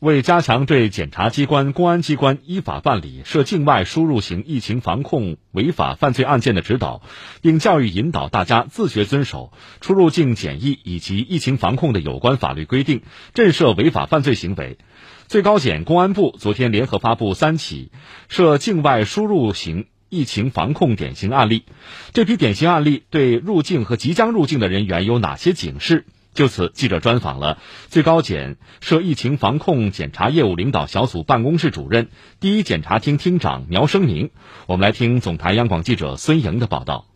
为加强对检察机关、公安机关依法办理涉境外输入型疫情防控违法犯罪案件的指导，并教育引导大家自觉遵守出入境检疫以及疫情防控的有关法律规定，震慑违法犯罪行为，最高检、公安部昨天联合发布三起涉境外输入型疫情防控典型案例。这批典型案例对入境和即将入境的人员有哪些警示？就此，记者专访了最高检涉疫情防控检查业务领导小组办公室主任、第一检察厅厅长苗生明。我们来听总台央广记者孙莹的报道。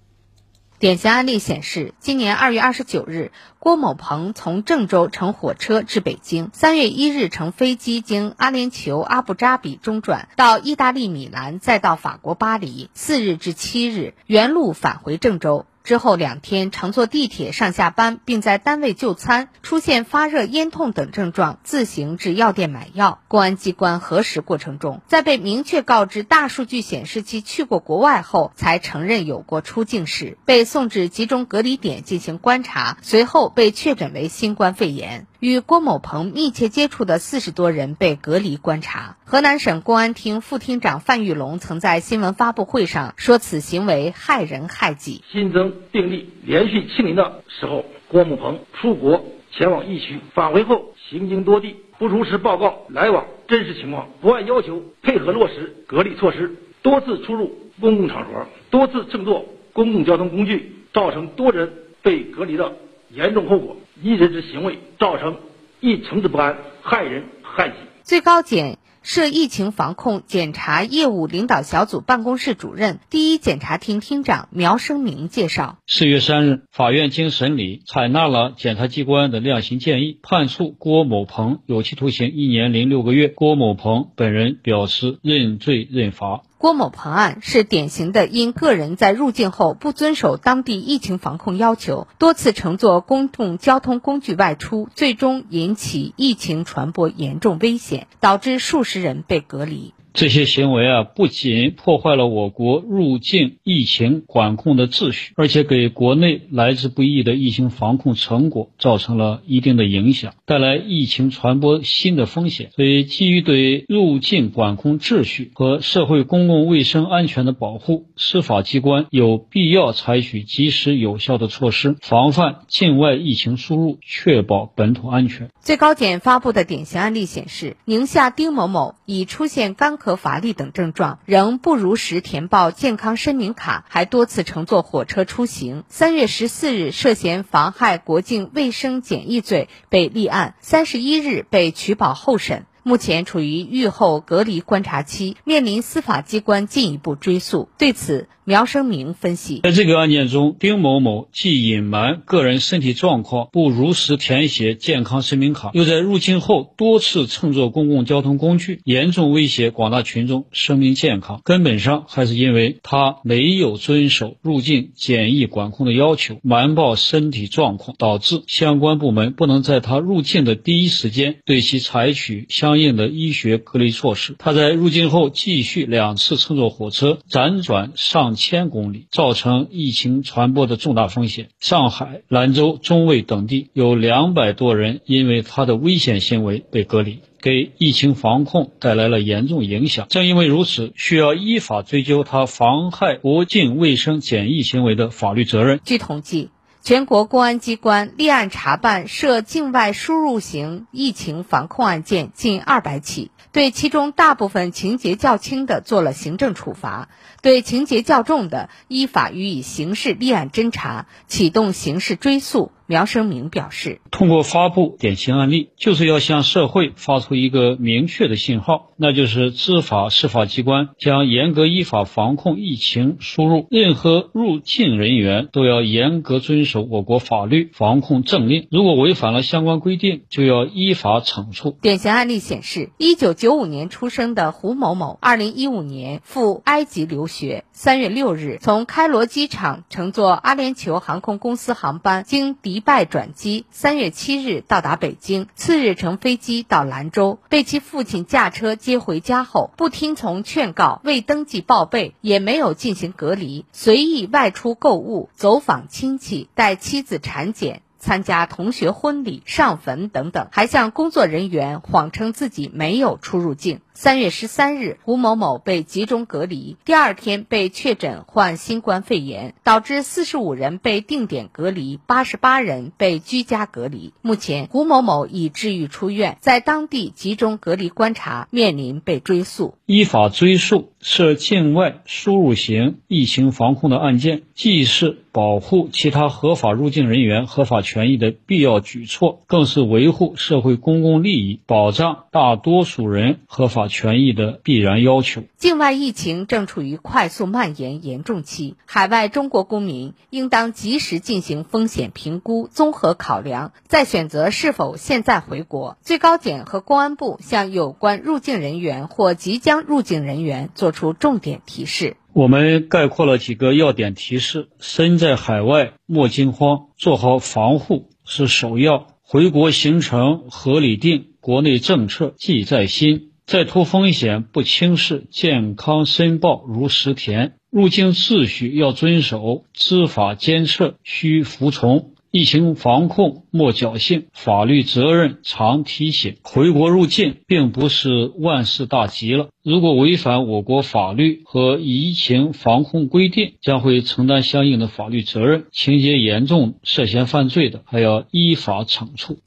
典型案例显示，今年二月二十九日，郭某鹏从郑州乘火车至北京；三月一日乘飞机经阿联酋阿布扎比中转到意大利米兰，再到法国巴黎；四日至七日原路返回郑州。之后两天乘坐地铁上下班，并在单位就餐，出现发热、咽痛等症状，自行至药店买药。公安机关核实过程中，在被明确告知大数据显示其去过国外后，才承认有过出境史，被送至集中隔离点进行观察，随后被确诊为新冠肺炎。与郭某鹏密切接触的四十多人被隔离观察。河南省公安厅副厅长范玉龙曾在新闻发布会上说：“此行为害人害己。”新增病例连续清零的时候，郭某鹏出国前往疫区，返回后行经多地，不如实报告来往真实情况，不按要求配合落实隔离措施，多次出入公共场合，多次乘坐公共交通工具，造成多人被隔离的严重后果。一人之行为造成一城之不安，害人害己。最高检涉疫情防控检查业务领导小组办公室主任、第一检察厅厅长苗生明介绍：四月三日，法院经审理，采纳了检察机关的量刑建议，判处郭某鹏有期徒刑一年零六个月。郭某鹏本人表示认罪认罚。郭某鹏案是典型的因个人在入境后不遵守当地疫情防控要求，多次乘坐公共交通工具外出，最终引起疫情传播严重危险，导致数十人被隔离。这些行为啊，不仅破坏了我国入境疫情管控的秩序，而且给国内来之不易的疫情防控成果造成了一定的影响，带来疫情传播新的风险。所以，基于对入境管控秩序和社会公共卫生安全的保护，司法机关有必要采取及时有效的措施，防范境外疫情输入，确保本土安全。最高检发布的典型案例显示，宁夏丁某某已出现干和。乏力等症状，仍不如实填报健康申明卡，还多次乘坐火车出行。三月十四日涉嫌妨害国境卫生检疫罪被立案，三十一日被取保候审。目前处于预后隔离观察期，面临司法机关进一步追诉。对此，苗生明分析，在这个案件中，丁某某既隐瞒个人身体状况，不如实填写健康声明卡，又在入境后多次乘坐公共交通工具，严重威胁广大群众生命健康。根本上还是因为他没有遵守入境检疫管控的要求，瞒报身体状况，导致相关部门不能在他入境的第一时间对其采取相。相应的医学隔离措施，他在入境后继续两次乘坐火车，辗转上千公里，造成疫情传播的重大风险。上海、兰州、中卫等地有两百多人因为他的危险行为被隔离，给疫情防控带来了严重影响。正因为如此，需要依法追究他妨害国境卫生检疫行为的法律责任。据统计。全国公安机关立案查办涉境外输入型疫情防控案件近二百起，对其中大部分情节较轻的做了行政处罚，对情节较重的依法予以刑事立案侦查，启动刑事追诉。苗生明表示，通过发布典型案例，就是要向社会发出一个明确的信号，那就是执法司法机关将严格依法防控疫情输入，任何入境人员都要严格遵守我国法律防控政令，如果违反了相关规定，就要依法惩处。典型案例显示，一九九五年出生的胡某某，二零一五年赴埃及留学，三月六日从开罗机场乘坐阿联酋航空公司航班经迪。拜转机，三月七日到达北京，次日乘飞机到兰州，被其父亲驾车接回家后，不听从劝告，未登记报备，也没有进行隔离，随意外出购物、走访亲戚，带妻子产检。参加同学婚礼、上坟等等，还向工作人员谎称自己没有出入境。三月十三日，胡某某被集中隔离，第二天被确诊患新冠肺炎，导致四十五人被定点隔离，八十八人被居家隔离。目前，胡某某已治愈出院，在当地集中隔离观察，面临被追诉。依法追诉涉境外输入型疫情防控的案件，既是保护其他合法入境人员合法权益的必要举措，更是维护社会公共利益、保障大多数人合法。权益的必然要求。境外疫情正处于快速蔓延严重期，海外中国公民应当及时进行风险评估，综合考量，再选择是否现在回国。最高检和公安部向有关入境人员或即将入境人员作出重点提示。我们概括了几个要点提示：身在海外莫惊慌，做好防护是首要；回国行程合理定，国内政策记在心。在脱风险不轻视，健康申报如实填，入境秩序要遵守，知法监测需服从，疫情防控莫侥幸，法律责任常提醒。回国入境并不是万事大吉了，如果违反我国法律和疫情防控规定，将会承担相应的法律责任，情节严重涉嫌犯罪的，还要依法惩处。